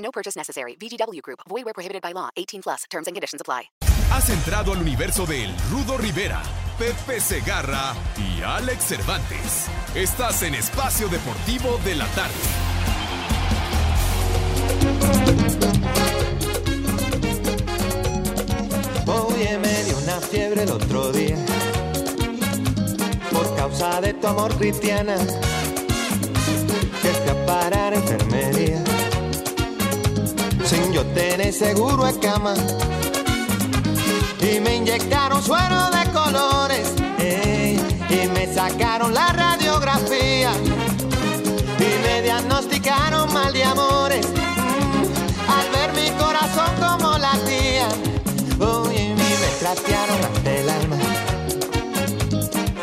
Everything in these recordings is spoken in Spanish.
No purchase necessary. VGW Group. Void where prohibited by law. 18 plus. Terms and conditions apply. Has entrado al universo de El Rudo Rivera, Pepe Segarra y Alex Cervantes. Estás en Espacio Deportivo de la Tarde. Oye, me dio una fiebre el otro día por causa de tu amor cristiana que fui a parar a enfermería sin yo tener seguro de cama y me inyectaron suero de colores ey, y me sacaron la radiografía y me diagnosticaron mal de amores al ver mi corazón como latía Oye, y me trastearon el alma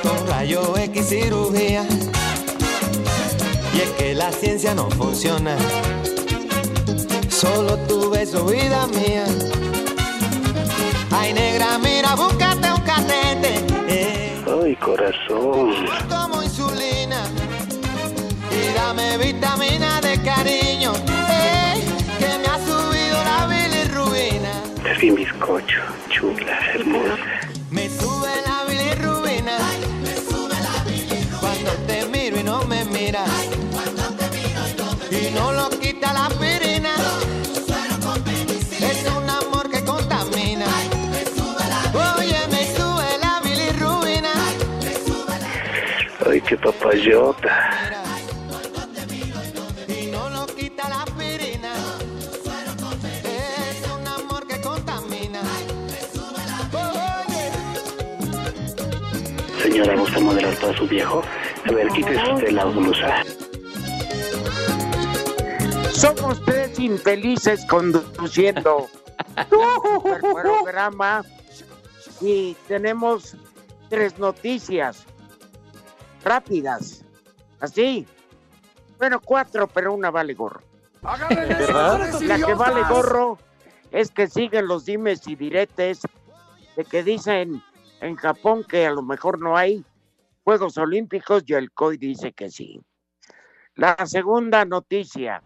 con rayo X cirugía. Y es que la ciencia no funciona. Solo tu beso, vida mía. Ay, negra, mira, búscate un catete. eh, Ay, corazón. como insulina. Y dame vitamina de cariño. eh, que me ha subido la bilirrubina. Es mi bizcocho, chula, hermosa. Contamina. Oye. Señora, ¿gusta modelar para su viejo? A ver, quítese usted la blusa. Somos tres infelices conduciendo el programa y tenemos tres noticias rápidas. Así. Bueno, cuatro, pero una vale gorro. La que vale gorro es que siguen los dimes y diretes de que dicen en Japón que a lo mejor no hay Juegos Olímpicos y el COI dice que sí. La segunda noticia.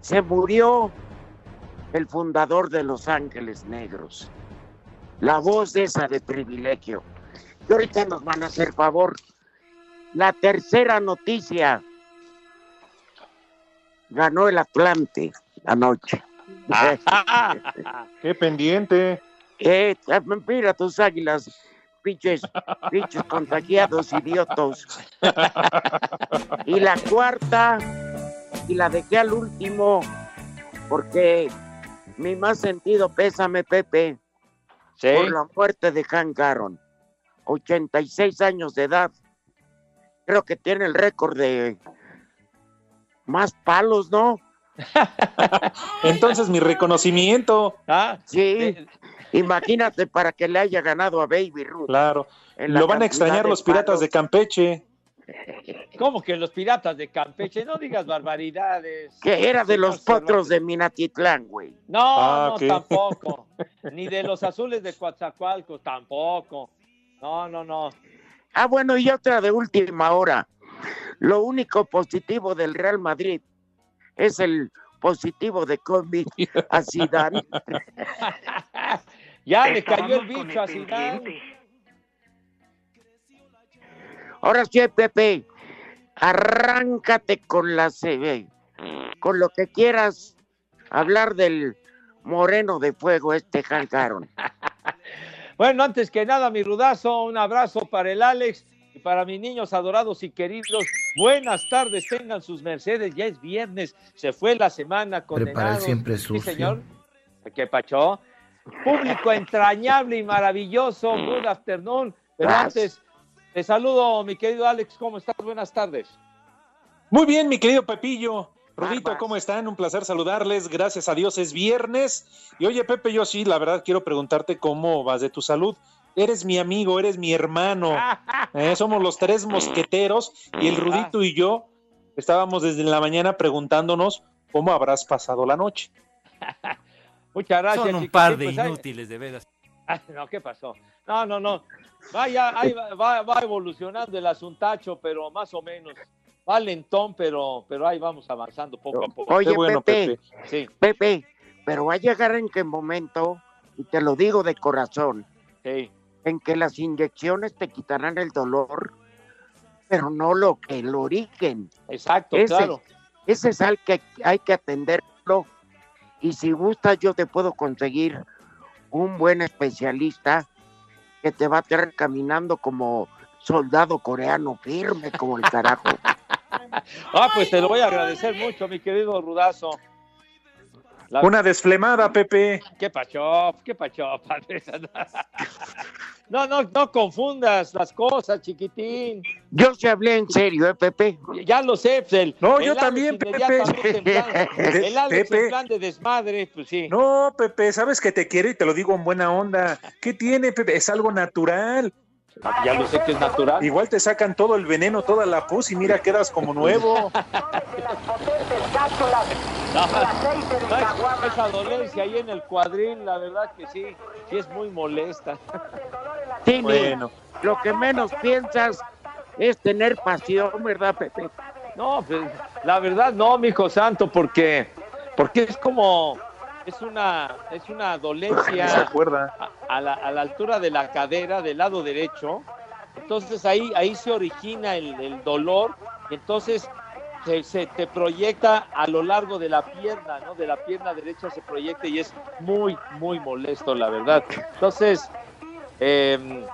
Se murió el fundador de Los Ángeles Negros. La voz esa de privilegio. Y ahorita nos van a hacer favor. La tercera noticia. Ganó el Atlante anoche. Qué pendiente. Eh, mira tus águilas, pinches, pinches contagiados, idiotos. Y la cuarta, y la dejé al último, porque mi más sentido pésame, Pepe, por la muerte de Hank Aaron. 86 años de edad. Creo que tiene el récord de más palos, ¿no? Entonces mi reconocimiento. Ah, Sí. Imagínate para que le haya ganado a Baby Ruth. Claro. Lo van a extrañar los piratas palos. de Campeche. ¿Cómo que los piratas de Campeche? No digas barbaridades. Que era de los potros de Minatitlán, güey. No, Ah, no, tampoco. Ni de los azules de Coatzacoalcos, tampoco. No, no, no. Ah, bueno, y otra de última hora. Lo único positivo del Real Madrid es el positivo de COVID a Zidane. ya le cayó el bicho a Zidane. Ahora sí, Pepe, arráncate con la CB, con lo que quieras hablar del moreno de fuego este Hank Aaron. Bueno, antes que nada, mi rudazo, un abrazo para el Alex y para mis niños adorados y queridos. Buenas tardes, tengan sus mercedes. Ya es viernes, se fue la semana condenado. siempre Sí, señor. ¿Qué pacho? Público entrañable y maravilloso. Good afternoon. Pero Gracias. antes, te saludo, mi querido Alex. ¿Cómo estás? Buenas tardes. Muy bien, mi querido Pepillo. Rudito. ¿cómo están? Un placer saludarles. Gracias a Dios es viernes. Y oye, Pepe, yo sí, la verdad quiero preguntarte cómo vas de tu salud. Eres mi amigo, eres mi hermano. Eh, somos los tres mosqueteros y el Rudito y yo estábamos desde la mañana preguntándonos cómo habrás pasado la noche. Muchas gracias. Son un chicos. par de pues, inútiles, de veras. No, ¿qué pasó? No, no, no. Vaya, ahí va, va- va evolucionando el asuntacho, pero más o menos. Va lentón, pero, pero ahí vamos avanzando poco a poco. Oye, bueno, Pepe, Pepe. Sí, Pepe, pero va a llegar en qué momento, y te lo digo de corazón, sí. en que las inyecciones te quitarán el dolor, pero no lo que el origen. Exacto, Ese, claro. ese es al que hay que atenderlo. Y si gustas, yo te puedo conseguir un buen especialista que te va a tener caminando como soldado coreano, firme como el carajo. Ah, pues te lo voy a agradecer mucho, mi querido Rudazo. La- Una desflemada, Pepe. ¿Qué pacho? ¿Qué pacho, padre? No, no, no confundas las cosas, chiquitín. Yo se hablé en serio, ¿eh, Pepe? Ya lo sé, pues, el, No, el yo Alex también, Pepe. inmediatamente en plan- el Alex Pepe. en plan de desmadre, pues sí. No, Pepe, sabes que te quiero y te lo digo en buena onda. ¿Qué tiene, Pepe? Es algo natural. Ya lo sé que es natural. Igual te sacan todo el veneno, toda la pus y mira, quedas como nuevo. No, esa dolencia ahí en el cuadril, la verdad que sí, sí es muy molesta. Tini, Bueno. lo que menos piensas es tener pasión, ¿verdad, Pepe? No, pues, la verdad no, mijo santo, porque, porque es como, es una, es una Se dolencia acuerda. a, a la, a la altura de la cadera del lado derecho. Entonces ahí, ahí se origina el, el dolor. Entonces se, se te proyecta a lo largo de la pierna, ¿no? De la pierna derecha se proyecta y es muy, muy molesto, la verdad. Entonces, eh,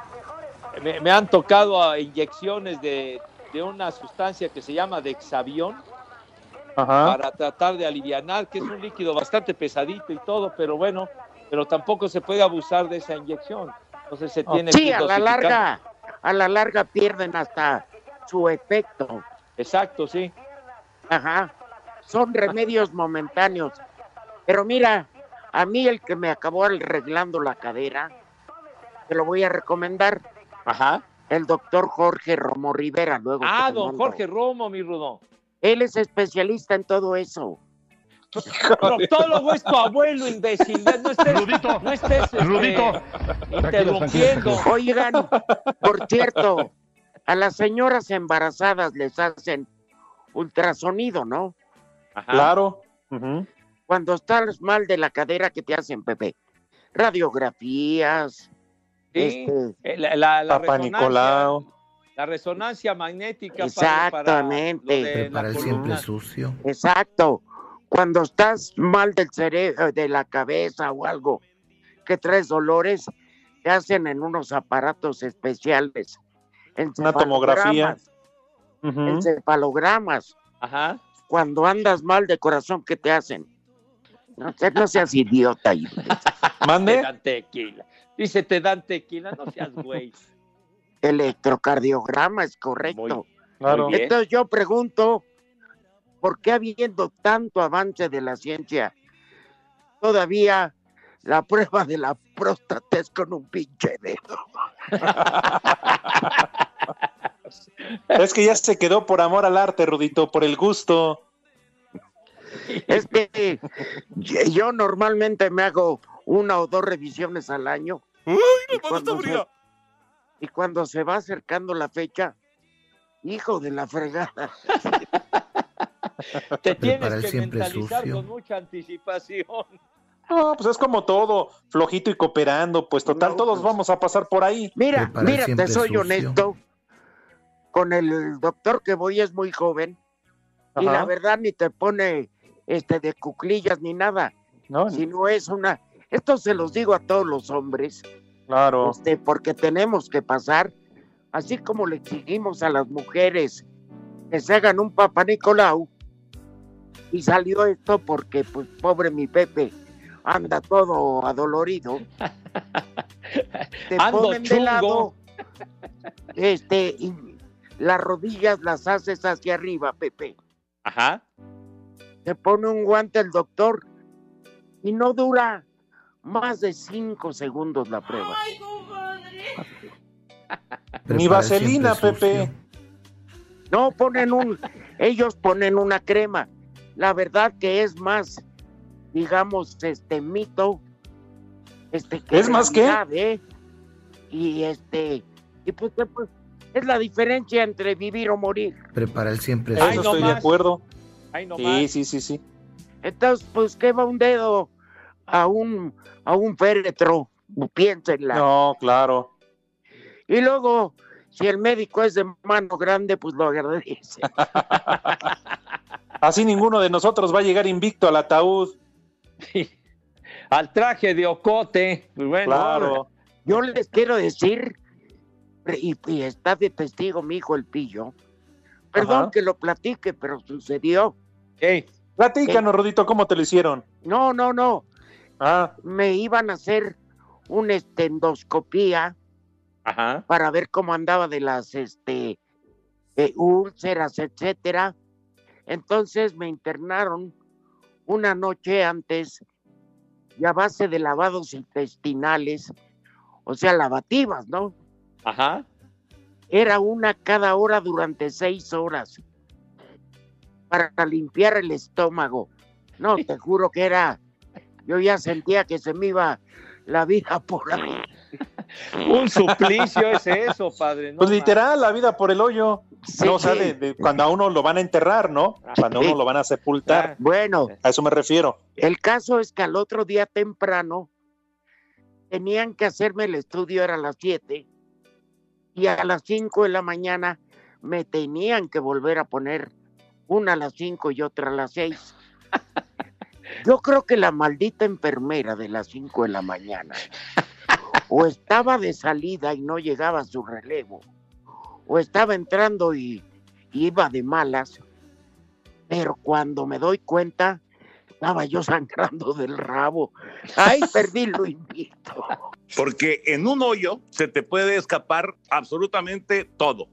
me, me han tocado a inyecciones de, de una sustancia que se llama Dexavión Ajá. para tratar de alivianar, que es un líquido bastante pesadito y todo, pero bueno, pero tampoco se puede abusar de esa inyección. Entonces se tiene Sí, que a la larga, a la larga pierden hasta su efecto. Exacto, sí. Ajá. Son remedios momentáneos. Pero mira, a mí el que me acabó arreglando la cadera, te lo voy a recomendar, Ajá. el doctor Jorge Romo Rivera. Luego Ah, don mando. Jorge Romo, mi Rudo. Él es especialista en todo eso. Proctólogo es tu abuelo, imbécil. No estés, Rudito, no estés este, Rudito. interrumpiendo. Oigan, por cierto, a las señoras embarazadas les hacen ultrasonido, ¿no? Ajá. Claro. Cuando estás mal de la cadera, ¿qué te hacen, Pepe? Radiografías, Sí, este, eh, la, la, la Papá Nicolau. La resonancia magnética Exactamente. para de el siempre sucio. exacto. Cuando estás mal del cerebro, de la cabeza o algo, que traes dolores, te hacen en unos aparatos especiales. Una tomografía. encefalogramas, Ujú. encefalogramas. Ajá. Cuando andas mal de corazón, ¿qué te hacen? No, no seas idiota. y- Te Mande. dan tequila. Dice, te dan tequila, no seas güey. Electrocardiograma es correcto. Muy- Claro. Muy. Entonces yo pregunto, ¿por qué habiendo tanto avance de la ciencia, todavía la prueba de la próstata es con un pinche dedo? Es que ya se quedó por amor al arte, Rudito, por el gusto. Es que yo normalmente me hago una o dos revisiones al año. y, cuando se, y cuando se va acercando la fecha, hijo de la fregada. Te tienes que siempre mentalizar sucio. con mucha anticipación. No, pues es como todo, flojito y cooperando, pues total, No, todos pues. vamos a pasar por ahí. Mira, mira, te soy sucio. honesto. Con el doctor que voy es muy joven y la verdad ni te pone este de cuclillas ni nada, ¿No? sino es una. Esto se los digo a todos los hombres, Claro. este, porque tenemos que pasar, así como le exigimos a las mujeres que se hagan un Papa Nicolau, y salió esto porque, pues, pobre mi Pepe, anda todo adolorido. Te Ando ponen de chungo. lado, este, y las rodillas las haces hacia arriba, Pepe, Ajá. se pone un guante el doctor y no dura más de cinco segundos la prueba. Ni vaselina, Pepe. No ponen un, ellos ponen una crema. La verdad que es más, digamos, este mito. Este, que ¿Es más qué? realidad, ¿eh? Y este, y pues, pues, es la diferencia entre vivir o morir. Prepara el siempre Eso Ay, no estoy de acuerdo. Sí, sí, sí, sí. Entonces, pues quema un dedo a un, a un féretro, piénsenla. No, claro. Y luego, si el médico es de mano grande, pues lo agradece. Así ninguno de nosotros va a llegar invicto al ataúd. Al traje de ocote. Pues bueno, Claro. Yo les quiero decir, y, y está de testigo mi hijo el pillo, perdón Ajá. que lo platique, pero sucedió. Platícanos, Rodito, ¿cómo te lo hicieron? No, no, no, Ah, me iban a hacer una estendoscopía Ajá. para ver cómo andaba de las este eh, úlceras, etcétera. Entonces me internaron una noche antes y a base de lavados intestinales, o sea, lavativas, ¿no? Ajá. Era una cada hora durante seis horas para limpiar el estómago. No, te juro que era, yo ya sentía que se me iba la vida por ahí. Un suplicio es eso, padre. no pues más. literal, la vida por el hoyo. Sí, no, o sea, sí. de- de cuando a uno lo van a enterrar, ¿no? Cuando a uno lo van a sepultar. Bueno, A eso me refiero. El caso es que al otro día temprano tenían que hacerme el estudio, era a las 7, y a las 5 de la mañana me tenían que volver a poner una a las 5 y otra a las 6. Yo creo que la maldita enfermera de las 5 de la mañana o estaba de salida y no llegaba a su relevo, o estaba entrando y iba de malas, pero cuando me doy cuenta, estaba yo sangrando del rabo. Ay, perdí lo invito. Porque en un hoyo se te puede escapar absolutamente todo.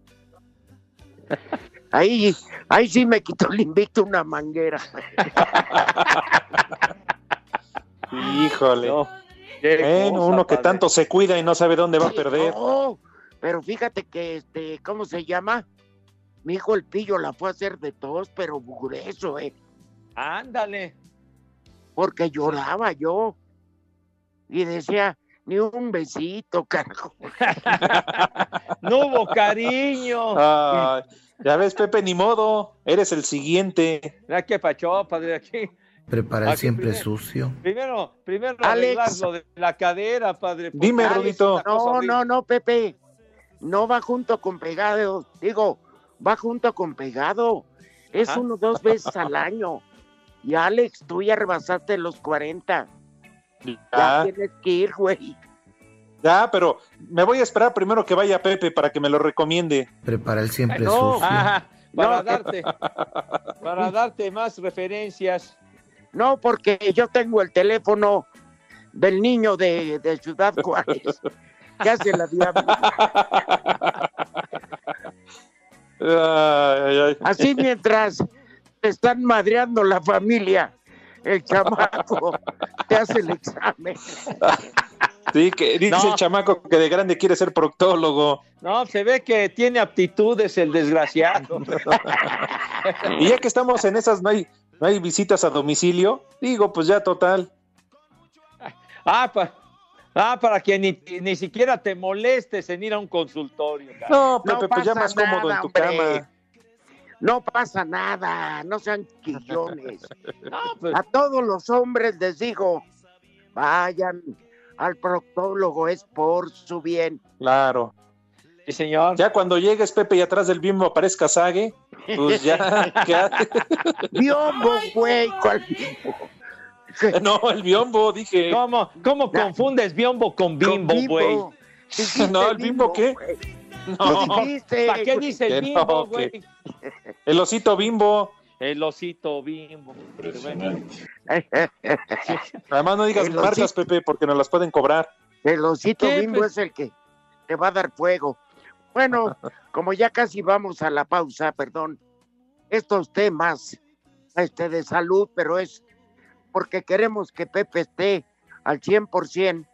Ahí, ahí sí me quitó el invicto una manguera. Híjole. No, Bueno, cosa, uno que padre. tanto se cuida y no sabe dónde va a perder. no, pero fíjate que, este, ¿cómo se llama? Mi hijo el pillo la fue a hacer de tos, pero grueso, ¿eh? Ándale. Porque lloraba yo. Y decía, ni un besito, carajo. No hubo cariño. Ay, ya ves, Pepe, ni modo. Eres el siguiente. Mira qué pachó, padre, aquí. Prepara el Aquí siempre primero. sucio. Primero, primero Alex. lo de la cadera, padre. Dime, Rudito. No, no, no, Pepe. No va junto con pegado. Digo, va junto con pegado. Es Ajá. uno dos veces al año. Y Alex, tú ya rebasaste los 40. Ya Ya, tienes que ir, güey. Ya, pero me voy a esperar primero que vaya Pepe para que me lo recomiende. Prepara el siempre No. sucio. Ajá, para No. darte, para darte más referencias. No, porque yo tengo el teléfono del niño de, de Ciudad Juárez. que hace la diabla. Ay, ay, ay. Así mientras te están madreando la familia, el chamaco te hace el examen. Sí, que dice No. el chamaco que de grande quiere ser proctólogo. No, se ve que tiene aptitudes el desgraciado. Y ya que estamos en esas, no hay, no hay visitas a domicilio. Digo, pues ya total. Ah, pa- ah, para que ni, ni siquiera te molestes en ir a un consultorio. cara. No, No Pepe, pues ya pasa más cómodo nada, en tu hombre. cama. No pasa nada, no sean quillones. No, pues, A todos los hombres les digo, vayan al proctólogo, es por su bien. Claro. sí, señor. Ya cuando llegues, Pepe, y atrás del bimbo aparezca Sague, pues ya. Biombo, güey, ¿cuál biombo? No, el biombo, dije. ¿Cómo, cómo confundes biombo con bimbo, güey? No, ¿el bimbo qué? güey. No, ¿Para qué dice el bimbo, güey? el osito bimbo. El osito bimbo. Además, no digas El marcas, osito. Pepe, porque nos las pueden cobrar. El osito ¿Qué, bimbo pues? es el que te va a dar fuego. Bueno, como ya casi vamos a la pausa, perdón, estos temas este, de salud, pero es porque queremos que Pepe esté al 100%.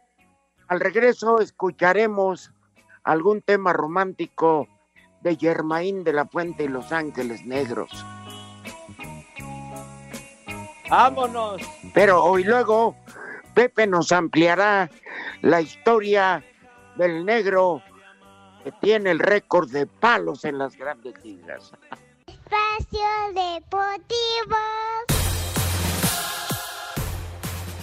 Al regreso escucharemos algún tema romántico de Germain de la Fuente y Los Ángeles Negros. ¡Vámonos! Pero hoy luego Pepe nos ampliará la historia del negro que tiene el récord de palos en las grandes ligas. Espacio Deportivo.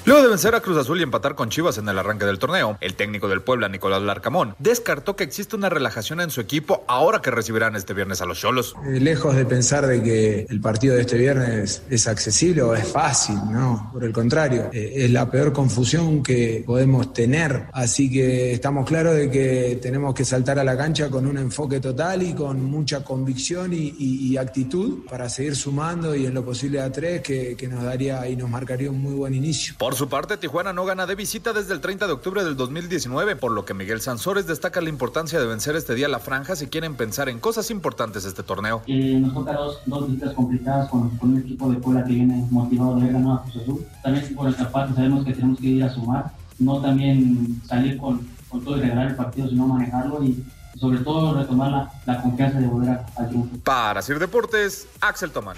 Luego de vencer a Cruz Azul y empatar con Chivas en el arranque del torneo, el técnico del Puebla, Nicolás Larcamón, descartó que existe una relajación en su equipo ahora que recibirán este viernes a los Cholos. Eh, lejos de pensar de que el partido de este viernes es accesible o es fácil, no, por el contrario, eh, es la peor confusión que podemos tener, así que estamos claros de que tenemos que saltar a la cancha con un enfoque total y con mucha convicción y, y- y actitud para seguir sumando y en lo posible a tres que, que nos daría y nos marcaría un muy buen inicio. Por su parte, Tijuana no gana de visita desde el 30 de octubre del 2019, por lo que Miguel Sansores destaca la importancia de vencer este día la franja si quieren pensar en cosas importantes este torneo. Eh, nos toca dos, dos visitas complicadas con, con un equipo de Puebla que viene motivado de ganado a Cruz Azul. También por nuestra parte sabemos que tenemos que ir a sumar, no también salir con, con todo y regalar el partido, sino manejarlo y sobre todo retomar la, la confianza de volver al triunfo. Para Sir Deportes, Axel Tomán.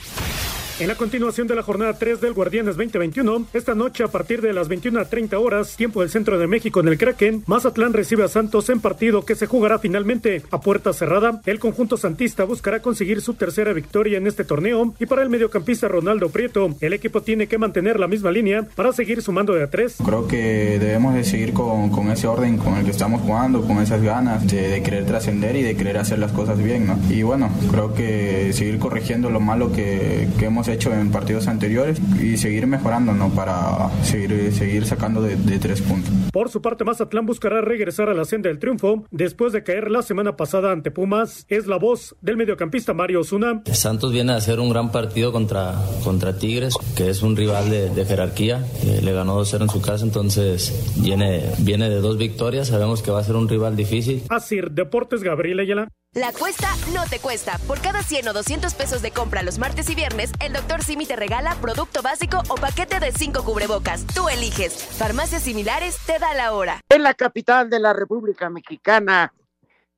En la continuación de la jornada 3 del Guardianes 2021, esta noche a partir de las 21.30 horas, tiempo del centro de México en el Kraken, Mazatlán recibe a Santos en partido que se jugará finalmente a puerta cerrada. El conjunto santista buscará conseguir su tercera victoria en este torneo y para el mediocampista Ronaldo Prieto, el equipo tiene que mantener la misma línea para seguir sumando de a tres. Creo que debemos de seguir con, con ese orden con el que estamos jugando, con esas ganas de, querer trascender y de querer hacer las cosas bien, ¿no? Y bueno, creo que seguir corrigiendo lo malo que, que hemos en partidos anteriores y seguir mejorando, ¿no? Para seguir, seguir sacando de, de tres puntos. Por su parte, Mazatlán buscará regresar a la senda del triunfo después de caer la semana pasada ante Pumas. Es la voz del mediocampista Mario Osuna. Santos viene a hacer un gran partido contra, contra Tigres, que es un rival de, de jerarquía. Eh, le ganó 2-0 en su casa, entonces viene, viene de dos victorias. Sabemos que va a ser un rival difícil. Asir Deportes Gabriel Ayala. La cuesta no te cuesta. Por cada 100 o 200 pesos de compra los martes y viernes, el Dr. Simi te regala producto básico o paquete de 5 cubrebocas. Tú eliges. Farmacias similares te da la hora. En la capital de la República Mexicana,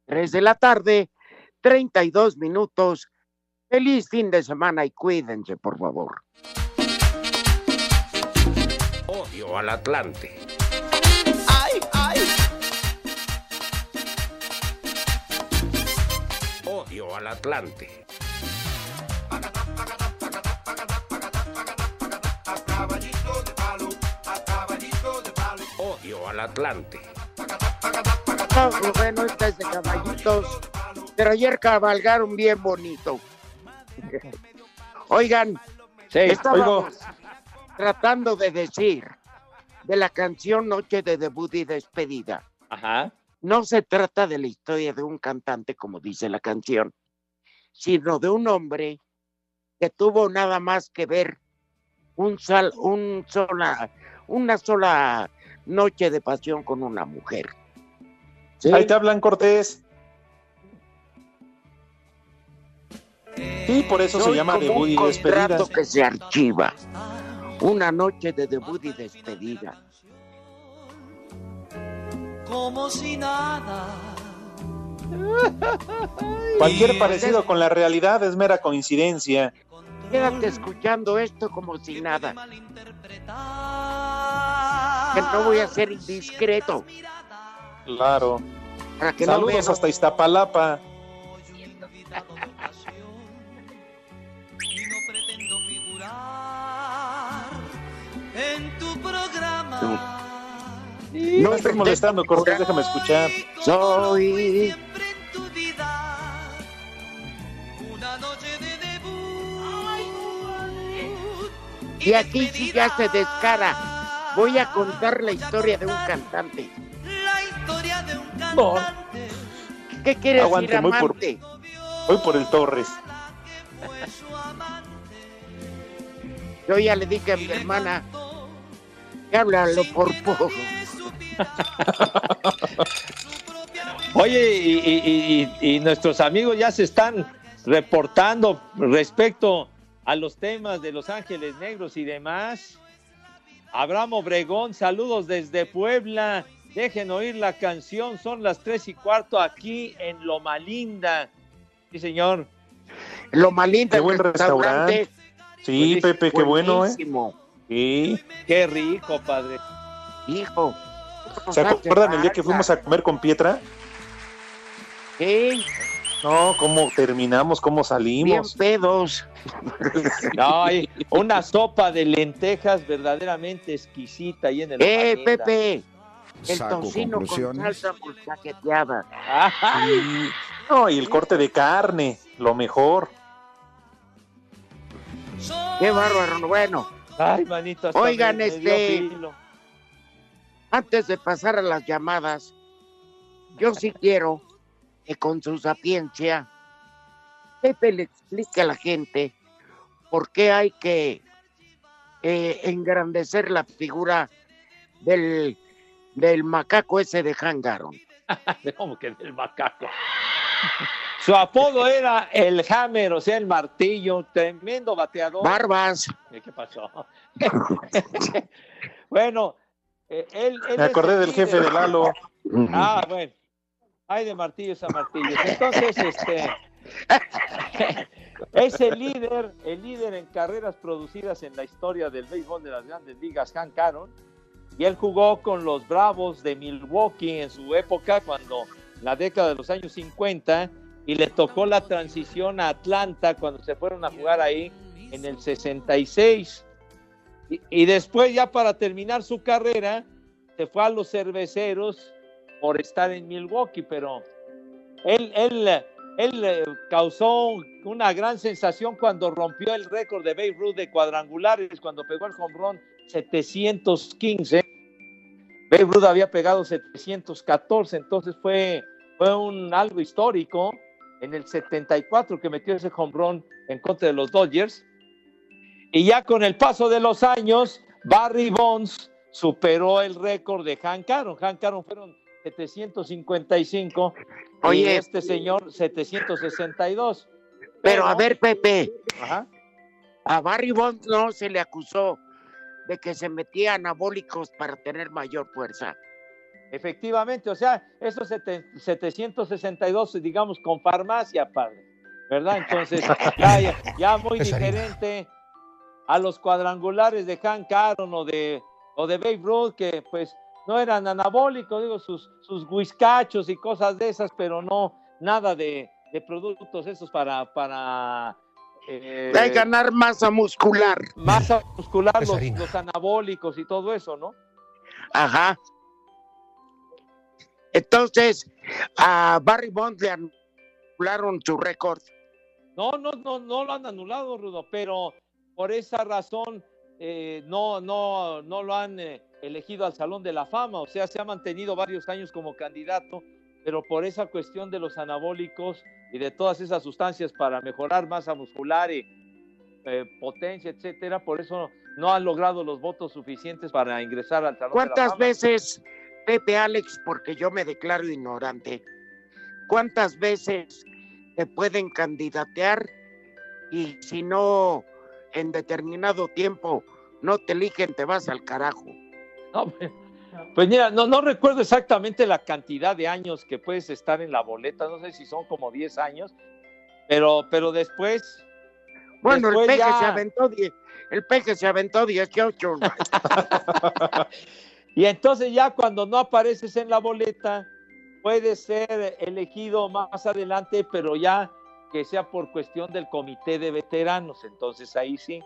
3 de la tarde, 32 minutos. Feliz fin de semana y cuídense, por favor. Odio al Atlante. Ay, ay. Odio al Atlante. Atlante. No, bueno, este es de caballitos, pero ayer cabalgaron bien bonito. Oigan, Sí, tratando de decir de la canción Noche de debut y despedida. Ajá. No se trata de la historia de un cantante, como dice la canción, sino de un hombre que tuvo nada más que ver un sal, un sola, una sola noche de pasión con una mujer. ¿Sí? Ahí te hablan, Cortés. Sí, por eso se llama debut un y despedida. contrato que se archiva. Una noche de debut y despedida. Como si nada. Cualquier parecido con la realidad es mera coincidencia. Quédate escuchando esto como si nada. Que no voy a ser indiscreto. Claro. Para que no Saludos vean- hasta Iztapalapa. En tu programa. No me estés molestando, Cortés, déjame escuchar. Soy. Y aquí sí ya se descara. Voy a contar la historia de un cantante. La historia de un No, ¿Qué quieres Aguante, decir, voy por- amante? voy por el Torres. Yo ya le dije a mi hermana que háblalo por poco. Oye, y, y- y- y nuestros amigos ya se están reportando respecto a los temas de Los Ángeles Negros y demás. Abraham Obregón, saludos desde Puebla. Dejen oír la canción, son las tres y cuarto aquí en Loma Linda. Sí, señor. Loma Linda, Qué buen restaurante. Sí, Pepe, qué bueno, ¿eh? Sí. Qué rico, padre. Hijo. ¿Se acuerdan el día que fuimos a comer con Pietra? Sí. No, cómo terminamos, cómo Bien salimos. pedos. No, hay una sopa de lentejas verdaderamente exquisita ahí en el Eh. Pepe. El Saco tocino con salsa molcajeteada. Ay, No, y el corte de carne, lo mejor. Qué bárbaro. Bueno, ay, manito. hasta Oigan, me- este- antes de pasar a las llamadas, yo sí quiero que con su sapiencia Pepe le explique a la gente por qué hay que eh, engrandecer la figura del, del macaco ese de Hangaron. ¿Cómo que del macaco? Su apodo era el Hammer, o sea, el martillo, tremendo bateador. Barbas. ¿Qué pasó? bueno, eh, él, él Me es acordé el del jefe de Lalo. Ah, bueno. Hay de martillos a martillos. Entonces, este es el líder, el líder en carreras producidas en la historia del béisbol de las grandes ligas, Hank Aaron. Y él jugó con los Bravos de Milwaukee en su época, cuando la década de los años 50, y le tocó la transición a Atlanta cuando se fueron a jugar ahí en el 66. Y, y después, ya para terminar su carrera, se fue a los cerveceros por estar en Milwaukee, pero él, él, él eh, causó una gran sensación cuando rompió el récord de Babe Ruth de cuadrangulares, cuando pegó el home run 715. Babe Ruth había pegado 714, entonces fue, fue un algo histórico en el 74 que metió ese home run en contra de los Dodgers. Y ya con el paso de los años, Barry Bonds superó el récord de Hank Aaron. Hank Aaron fueron 755 y Oye. este señor 762. Pero a ver, Pepe, Ajá. a Barry Bonds no se le acusó de que se metía anabólicos para tener mayor fuerza. Efectivamente, o sea, esos sete- 762, digamos, con farmacia, padre, ¿verdad? Entonces, ya, ya- ya muy Es diferente a los cuadrangulares de Hank Aaron o de, o de Babe Ruth, que pues no eran anabólicos, digo, sus, sus whiskachos y cosas de esas, pero no nada de, de productos esos para, para eh, Hay que ganar masa muscular. masa muscular, los, los anabólicos y todo eso, ¿no? Ajá. Entonces, a Barry Bonds le anularon su récord. No, no, no, no lo han anulado, Rudo, pero por esa razón eh, no, no, no lo han eh, elegido al Salón de la Fama. O sea, se ha mantenido varios años como candidato, pero por esa cuestión de los anabólicos y de todas esas sustancias para mejorar masa muscular y eh, potencia, etcétera, por eso no han logrado los votos suficientes para ingresar al Salón de la ¿Cuántas Fama. veces, Pepe Alex, porque yo me declaro ignorante, cuántas veces te pueden candidatear y si no en determinado tiempo no te eligen, te vas al carajo? No, pues, pues mira, no, no recuerdo exactamente la cantidad de años que puedes estar en la boleta, no sé si son como 10 años, pero, pero después... Bueno, el peje ya- se aventó 10, el peje se aventó 18. Y entonces ya cuando no apareces en la boleta, puedes ser elegido más adelante, pero ya que sea por cuestión del comité de veteranos, entonces ahí sí.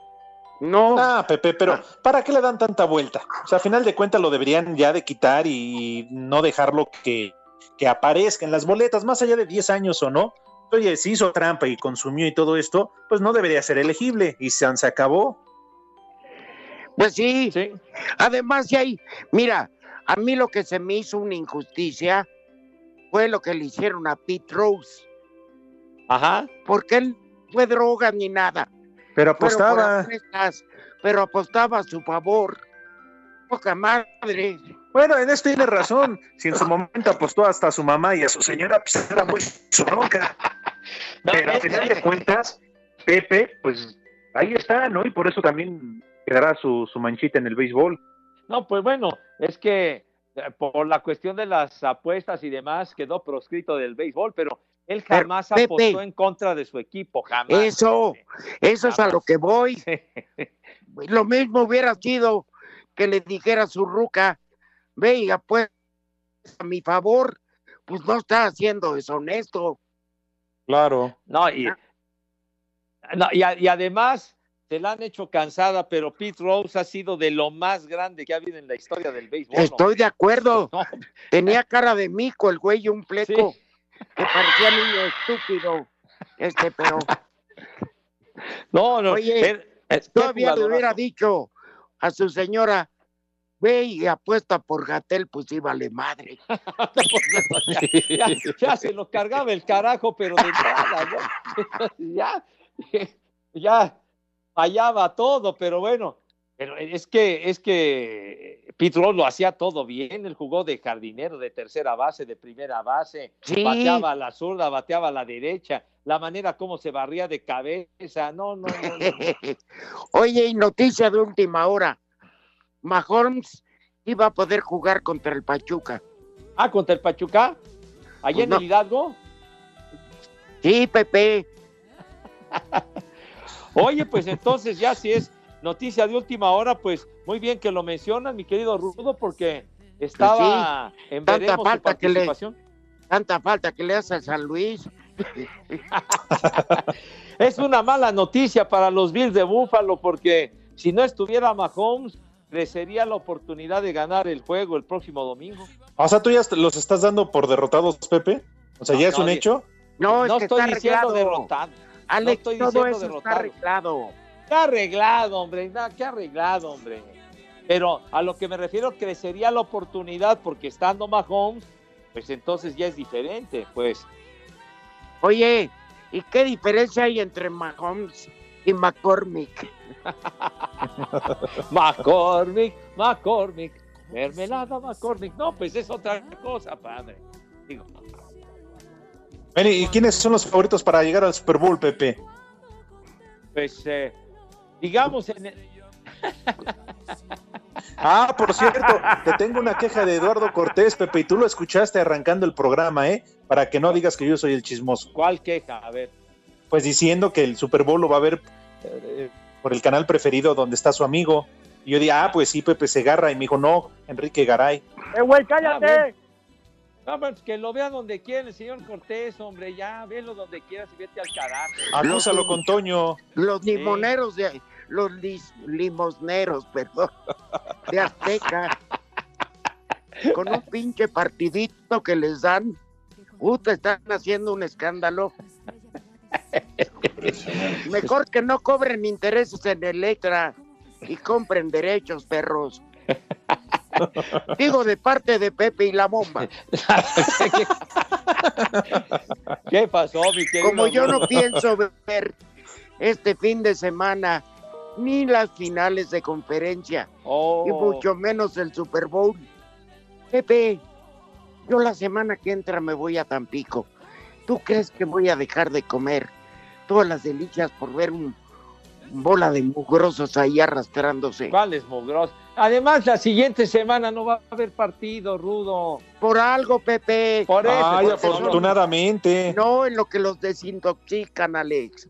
No. Ah, Pepe, pero ¿para qué le dan tanta vuelta? O sea, a final de cuentas lo deberían ya de quitar y no dejarlo que, que aparezca en las boletas, más allá de 10 años o no. Oye, si hizo trampa y consumió y todo esto, pues no debería ser elegible y se, se acabó. Pues sí. Sí. Además, si hay, mira, a mí lo que se me hizo una injusticia fue lo que le hicieron a Pete Rose, Ajá. porque él no fue droga ni nada. Pero apostaba. apuestas, pero apostaba a su favor. Poca madre. Bueno, en esto tiene razón. Si en su momento apostó hasta a su mamá y a su señora, pues era muy su bronca. Pero a final de cuentas, Pepe, pues ahí está, ¿no? Y por eso también quedará su, su manchita en el béisbol. No, pues bueno, es que por la cuestión de las apuestas y demás quedó proscrito del béisbol, pero él Pero, jamás Pepe. apostó en contra de su equipo, jamás. Eso, eso es a lo que voy. Lo mismo hubiera sido que le dijera a su ruca, venga, pues, a mi favor, pues no está haciendo deshonesto. Claro. No, y, no, y, a- y además se la han hecho cansada, pero Pete Rose ha sido de lo más grande que ha habido en la historia del béisbol. Estoy de acuerdo. No. Tenía cara de mico el güey y un pleco que parecía niño estúpido. Este, pero No, no. Oye, eh, todavía le hubiera dicho a su señora, ve y apuesta por Gatel, pues sí vale madre. ya, ya se lo cargaba el carajo, pero de nada, ya, ya, ya fallaba todo, pero bueno, pero es que, es que Rose lo hacía todo bien, él jugó de jardinero, de tercera base, de primera base, Sí. bateaba a la zurda, bateaba a la derecha, la manera como se barría de cabeza, no, no, no, no. Oye, y noticia de última hora. Mahomes iba a poder jugar contra el Pachuca. Ah, contra el Pachuca, allá Pues en no. el Hidalgo. Sí, Pepe. Oye, pues entonces ya si es noticia de última hora, pues muy bien que lo mencionas, mi querido Rudo, porque estaba en Tanta veremos su falta que le, participación. tanta falta que le hace a San Luis. Es una mala noticia para los Bills de Búfalo, porque si no estuviera Mahomes, crecería la oportunidad de ganar el juego el próximo domingo. O sea, tú ya los estás dando por derrotados, Pepe. O sea, No, ya es no, un hecho. No, es no que estoy está diciendo arreglado. derrotado. Alex, no estoy todo diciendo eso está arreglado. ¿Qué arreglado, hombre? No, ¿Qué arreglado, hombre? Pero a lo que me refiero, crecería la oportunidad porque estando Mahomes, pues entonces ya es diferente, pues. Oye, ¿y qué diferencia hay entre Mahomes y McCormick? McCormick, McCormick, mermelada McCormick. No, pues es otra cosa, padre. Digo, ¿Y quiénes son los favoritos para llegar al Super Bowl, Pepe? pues eh, digamos en el- Ah, por cierto, te tengo una queja de Eduardo Cortés, Pepe, y tú lo escuchaste arrancando el programa, ¿eh? Para que no digas que yo soy el chismoso. ¿Cuál queja? A ver. Pues diciendo que el Super Bowl lo va a ver eh, por el canal preferido donde está su amigo. Y yo dije, ah, pues sí, Pepe Segarra. Y me dijo, no, Enrique Garay. ¡Eh, güey, cállate! No, pues que lo vea donde quiera el señor Cortés, hombre, ya, velo donde quieras y vete al carajo. Acúsalo con Toño. Los limoneros de los lis- limosneros, perdón, de Azteca. Con un pinche partidito que les dan. Puta, están haciendo un escándalo. Mejor que no cobren intereses en Electra y compren derechos, perros. Digo de parte de Pepe y la bomba. ¿Qué pasó, mi querido? Como yo no pienso ver este fin de semana ni las finales de conferencia Oh. y mucho menos el Super Bowl. Pepe, yo la semana que entra me voy a Tampico. ¿Tú crees que voy a dejar de comer todas las delicias por ver un bola de mugrosos ahí arrastrándose? ¿Cuáles mugros? Además, la siguiente semana no va a haber partido, Rudo. Por algo, Pepe. Por eso. Ay, afortunadamente. No en lo que los desintoxican, Alex.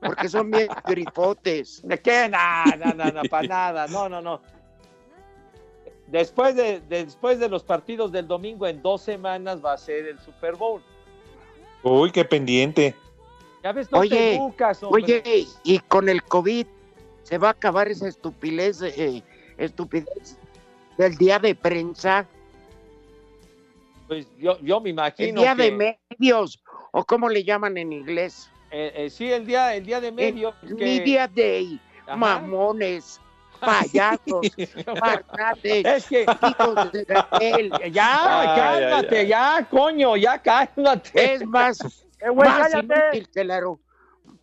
Porque son bien grifotes. ¿De qué? No, no, no, no, para nada. No, no, no. Después de, de- después de los partidos del domingo, en dos semanas va a ser el Super Bowl. Uy, qué pendiente. Ya ves, no te Oye, hombre. oye, y con el COVID se va a acabar esa estupidez, eh, estupidez del día de prensa, Pues yo, yo me el imagino día que... de medios, o como le llaman en inglés. eh, eh, sí, el día, el día de medio. El que- Media Day, Ajá. mamones, payasos, magnates, Es que... hijos de Gatel. Ya, Ay, cálmate, ay, ya, coño, ya cálmate. Es más, Eh, güey, más cállate. inútil que el aero-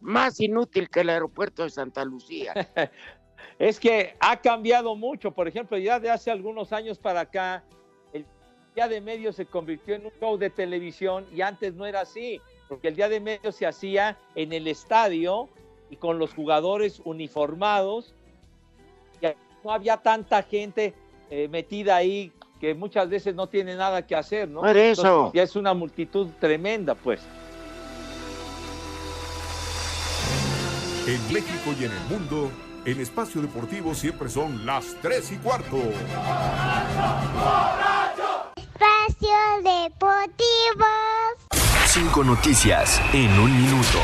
más inútil que el aeropuerto de Santa Lucía. Es que ha cambiado mucho. Por ejemplo, ya de hace algunos años para acá, el día de medio se convirtió en un show de televisión y antes no era así, porque el día de medio se hacía en el estadio y con los jugadores uniformados. Y no había tanta gente eh, metida ahí que muchas veces no tiene nada que hacer, ¿no? Por eso. Entonces, ya es una multitud tremenda, pues. En México y en el mundo, el espacio deportivo siempre son las 3 y cuarto. Espacio Deportivo. Cinco noticias en un minuto.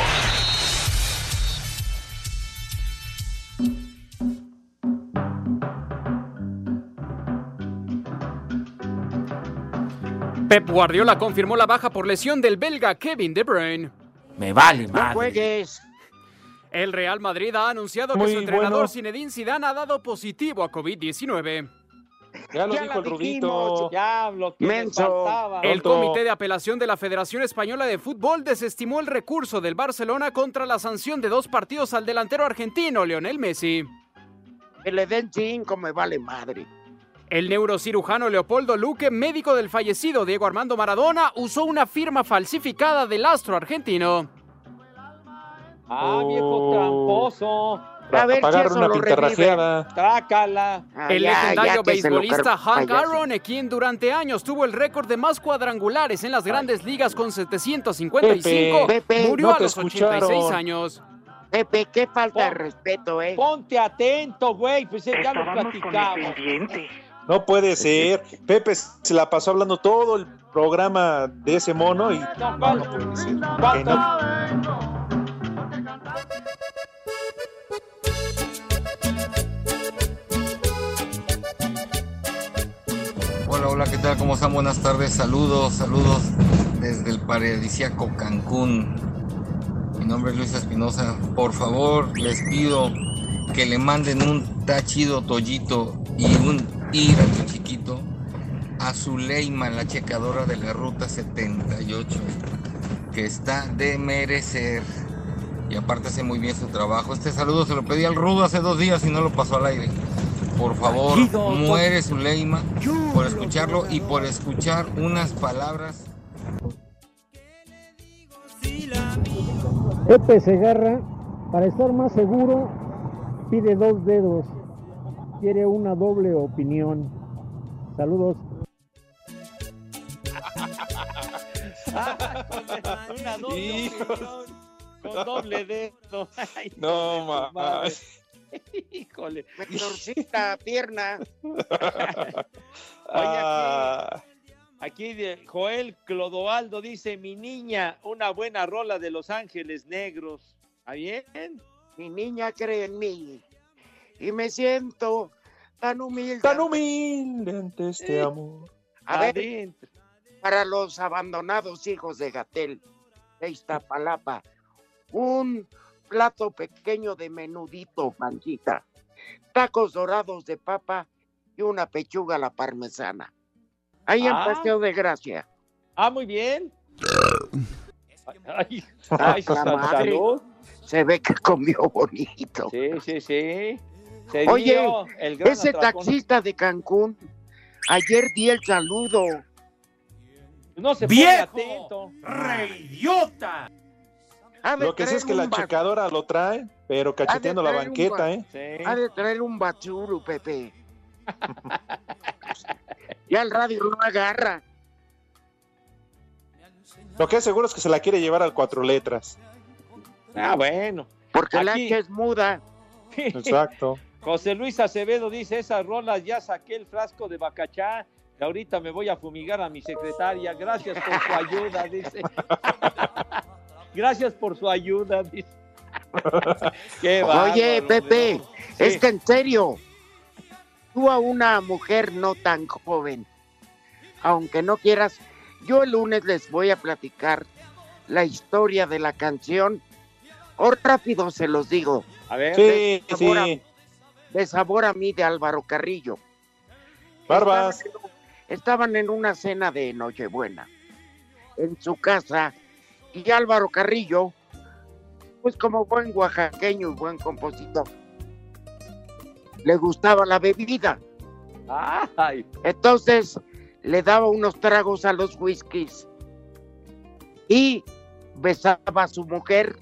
Pep Guardiola confirmó la baja por lesión del belga Kevin De Bruyne. Me vale, No juegues. El Real Madrid ha anunciado que su entrenador bueno. Zinedine Zidane ha dado positivo a COVID-19. Ya lo Ya dijo el Rudito. dijimos, ya lo que me Menso. faltaba. El. Comité de Apelación de la Federación Española de Fútbol desestimó el recurso del Barcelona contra la sanción de dos partidos al delantero argentino Lionel Messi. Que le den cinco, me vale madre. El neurocirujano Leopoldo Luque, médico del fallecido Diego Armando Maradona, usó una firma falsificada del astro argentino. Ah, viejo Oh. tramposo. A ver si Pagar eso una lo pintarrajeada. Trácala. Ah, El ya, legendario ya beisbolista Hank payaso. Aaron, quien durante años tuvo el récord de más cuadrangulares en las grandes ligas con 755, Pepe, Pepe, murió no a los 86 escucharon. años. Pepe, qué falta de respeto, ¿eh? Ponte atento, güey. Pues eh, ya lo platicamos. No puede ser. Pepe se la pasó hablando todo el programa de ese mono y No, que no. Hola, hola, ¿qué tal? ¿Cómo están? Buenas tardes, saludos, saludos desde el paradisíaco Cancún. Mi nombre es Luis Espinosa. Por favor, les pido que le manden un tachido tollito y un hígado chiquito a Zuleima, la checadora de la ruta 78, que está de merecer. Y aparte hace muy bien su trabajo. Este saludo se lo pedí al Rudo hace dos días y no lo pasó al aire. Por favor, muere Zuleima por escucharlo y por escuchar unas palabras Pepe Segarra, para estar más seguro, pide dos dedos. Quiere una doble opinión. Saludos. Una doble opinión, con doble dedo. Ay, No, su Híjole. Mejorcita pierna. Ah, Aquí de Joel Clodoaldo dice, mi niña, una buena rola de Los Ángeles Negros. ¿Está bien? Mi niña cree en mí. Y me siento tan humilde. tan humilde ante este amor. A ver, Adentro. para los abandonados hijos de Gatel, de Iztapalapa, un plato pequeño de menudito, panchita, tacos dorados de papa y una pechuga a la parmesana. Ahí en Ah. Paseo de Gracia. Ah, muy bien. Ay, Ah, ay, la sal- madre. salud. Se ve que comió bonito. Sí, sí, sí. Se Oye, el gran ese atracón. taxista de Cancún, ayer di el saludo. No se ¡Viejo! ¡Reidiota! Lo que sí es que la checadora lo trae, pero cacheteando la banqueta, ba- ¿eh? Sí. Ha de traer un bachuru, Pepe. ya el radio no agarra. Lo que es seguro es que se la quiere llevar al cuatro letras. Ah, bueno. Porque la H es muda. Exacto. José Luis Acevedo dice, esas rolas ya saqué el frasco de Bacachá y ahorita me voy a fumigar a mi secretaria. Gracias por su ayuda, dice. Gracias por su ayuda, dice. Qué Oye, Pepe, es Sí. que en serio, tú a una mujer no tan joven, aunque no quieras, yo el lunes les voy a platicar la historia de la canción. O rápido se los digo. A ver. Sí, de sabor, a, sí. de sabor a mí de Álvaro Carrillo. Barbas. Estaban en, estaban en una cena de Nochebuena en su casa y Álvaro Carrillo, pues como buen oaxaqueño y buen compositor, le gustaba la bebida. Ay, Entonces le daba unos tragos a los whiskies y besaba a su mujer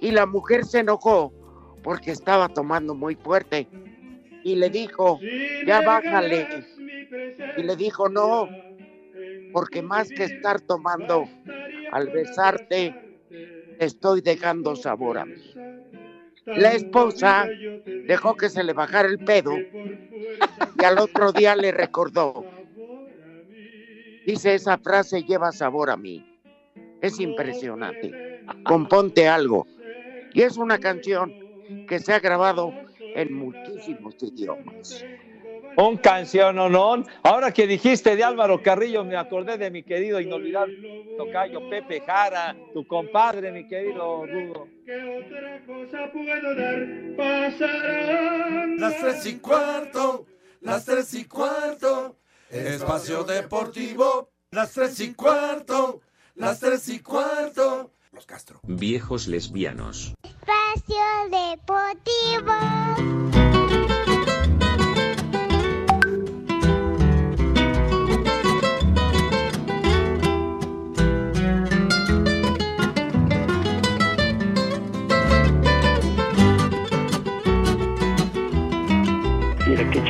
Y la mujer se enojó porque estaba tomando muy fuerte. Y le dijo, ya bájale. Y le dijo, no, porque más que estar tomando, al besarte, te estoy dejando sabor a mí. La esposa dejó que se le bajara el pedo y al otro día le recordó. Dice, esa frase lleva sabor a mí. Es impresionante. Componte algo. Y es una canción que se ha grabado en muchísimos idiomas. Un canción, ¿no? Ahora que dijiste de Álvaro Carrillo, me acordé de mi querido inolvidable tocayo Pepe Jara, tu compadre, mi querido Rudo. Las tres y cuarto, las tres y cuarto, espacio deportivo, las tres y cuarto, las tres y cuarto. Los Castro. Viejos lesbianos. Espacio Deportivo.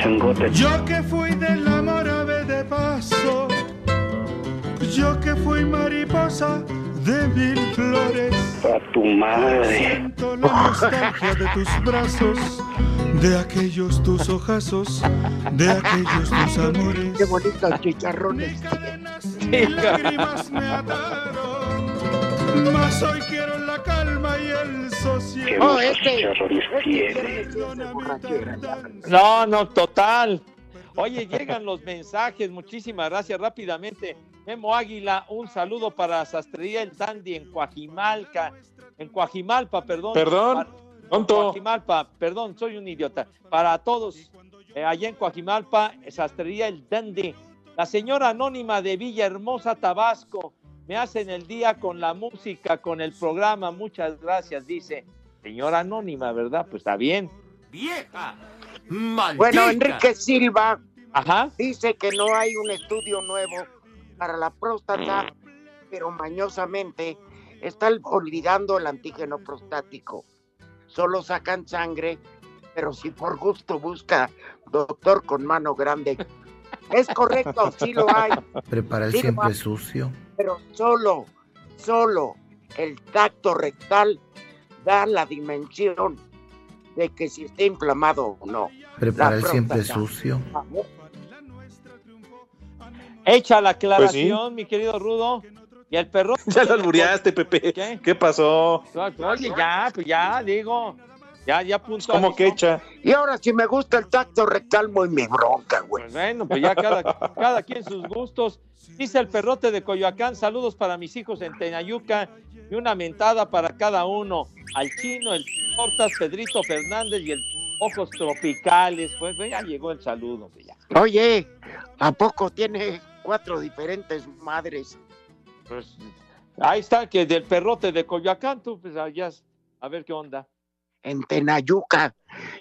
Changote. Yo que fui del amor ave de paso, yo que fui mariposa de mil flores. A tu madre. Siento la nostalgia de tus brazos, de aquellos tus ojazos, de aquellos tus amores. Qué bonitos chicharrones. Y lágrimas me ataron, mas hoy y Oh, este, No, no, total. Oye, llegan los mensajes, muchísimas gracias. Rápidamente, Memo Águila, un saludo para Sastrería El Dandy en Coajimalca, en Coajimalpa, perdón. Perdón, tonto. Coajimalpa, perdón, soy un idiota. Para todos, eh, allá en Coajimalpa, Sastrería El Dandy. La señora anónima de Villahermosa, Tabasco, me hacen el día con la música, con el programa. Muchas gracias, dice. Señora anónima, ¿verdad? Pues está bien. ¡Vieja! Bueno, Enrique Silva Ajá. dice que no hay un estudio nuevo para la próstata, pero mañosamente están olvidando el antígeno prostático. Solo sacan sangre, pero si por gusto busca doctor con mano grande. Es correcto, sí lo hay, Prepara el Sí, siempre sucio. pero solo, solo el tacto rectal da la dimensión de que si está inflamado o no. Prepara La el siempre sucio. Hecha la aclaración, mi querido Rudo. Y el perro. Ya lo albureaste, Pepe. ¿Qué, pasó? Oye, ya, pues ya, digo. Ya, ya punto. ¿Cómo que echa? Y ahora si me gusta el tacto rectal, muy mi bronca, güey. Bueno, pues ya cada, cada quien sus gustos. Dice el perrote de Coyoacán, saludos para mis hijos en Tenayuca y una mentada para cada uno. Al chino, el Tortas, Pedrito Fernández y el Ojos Tropicales. Pues, pues, ya llegó el saludo. pues, ya. Oye, ¿a poco tiene cuatro diferentes madres? Pues, ahí está, que del perrote de Coyoacán, tú, pues allá, a ver qué onda. En Tenayuca.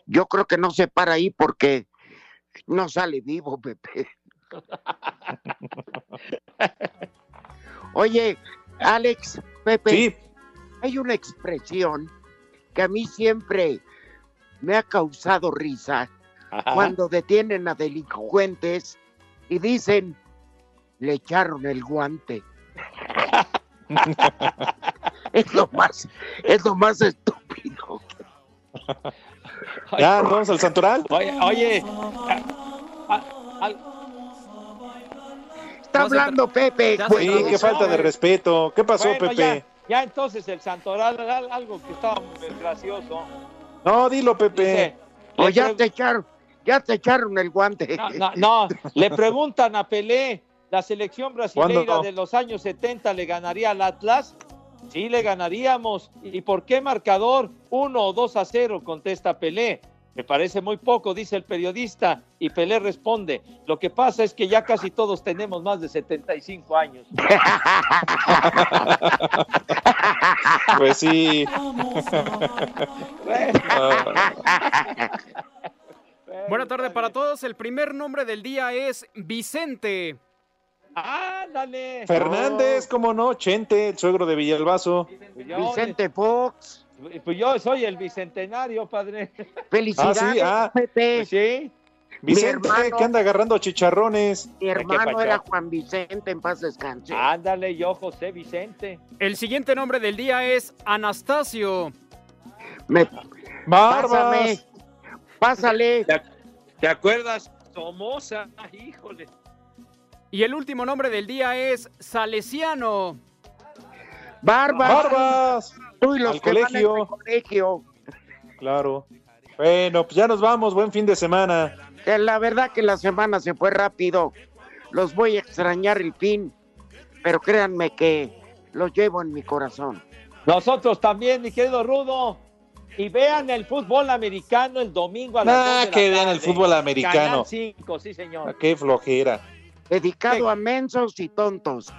Yo creo que no se para ahí porque no sale vivo, Pepe. Oye, Alex, Pepe, Sí. hay una expresión que a mí siempre me ha causado risa cuando detienen a delincuentes y dicen, le echaron el guante. es lo más, es lo más estúpido. Ya, ¿nos vamos al santoral. Oye, oye. Está hablando Pepe. Sí, qué falta de respeto. ¿Qué pasó, Bueno, Pepe? Ya, ya entonces el Santoral, al- algo que estaba muy gracioso. No, dilo, Pepe. O ya te echaron, ya te echaron el guante. No, no, no, le preguntan a Pelé, ¿la selección brasileña ¿Cuándo? de los años 70 le ganaría al Atlas? Sí, le ganaríamos. ¿Y por qué marcador? Uno o dos a cero, contesta Pelé. Me parece muy poco, dice el periodista. Y Pelé responde, lo que pasa es que ya casi todos tenemos más de 75 años. Pues sí. Buena tarde para todos. El primer nombre del día es Vicente. ¡Ándale! Fernández, cómo no, Chente, el suegro de Villalbazo. Vicente Fox. Pues yo soy el bicentenario, padre. Felicidades, Ah, sí, ah. Pepe. Pues sí. Vicente, hermano- que anda agarrando chicharrones. Mi hermano era Juan Vicente, en paz descanse. Ándale, yo, José Vicente. El siguiente nombre del día es Anastasio. Me- Barbas. Pásame. Pásale. ¿Te, te acuerdas? Somoza, híjole. Y el último nombre del día es Salesiano. Barbas. Barbas. Tú y los Al que van en colegio. el colegio. Claro. Bueno, pues ya nos vamos. Buen fin de semana. Que la verdad que la semana se fue rápido. Los voy a extrañar el fin. Pero créanme que los llevo en mi corazón. Nosotros también, mi querido Rudo. Y vean el fútbol americano el domingo a las Ah, dos de la que vean el fútbol americano. Canal 5, sí, señor. Ah, Qué flojera. Dedicado a mensos y tontos.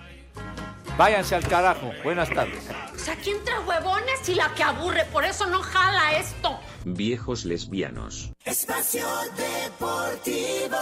Váyanse al carajo. Buenas tardes. O sea, aquí entre huevones y la que aburre, por eso no jala esto. Viejos lesbianos. Espacio Deportivo.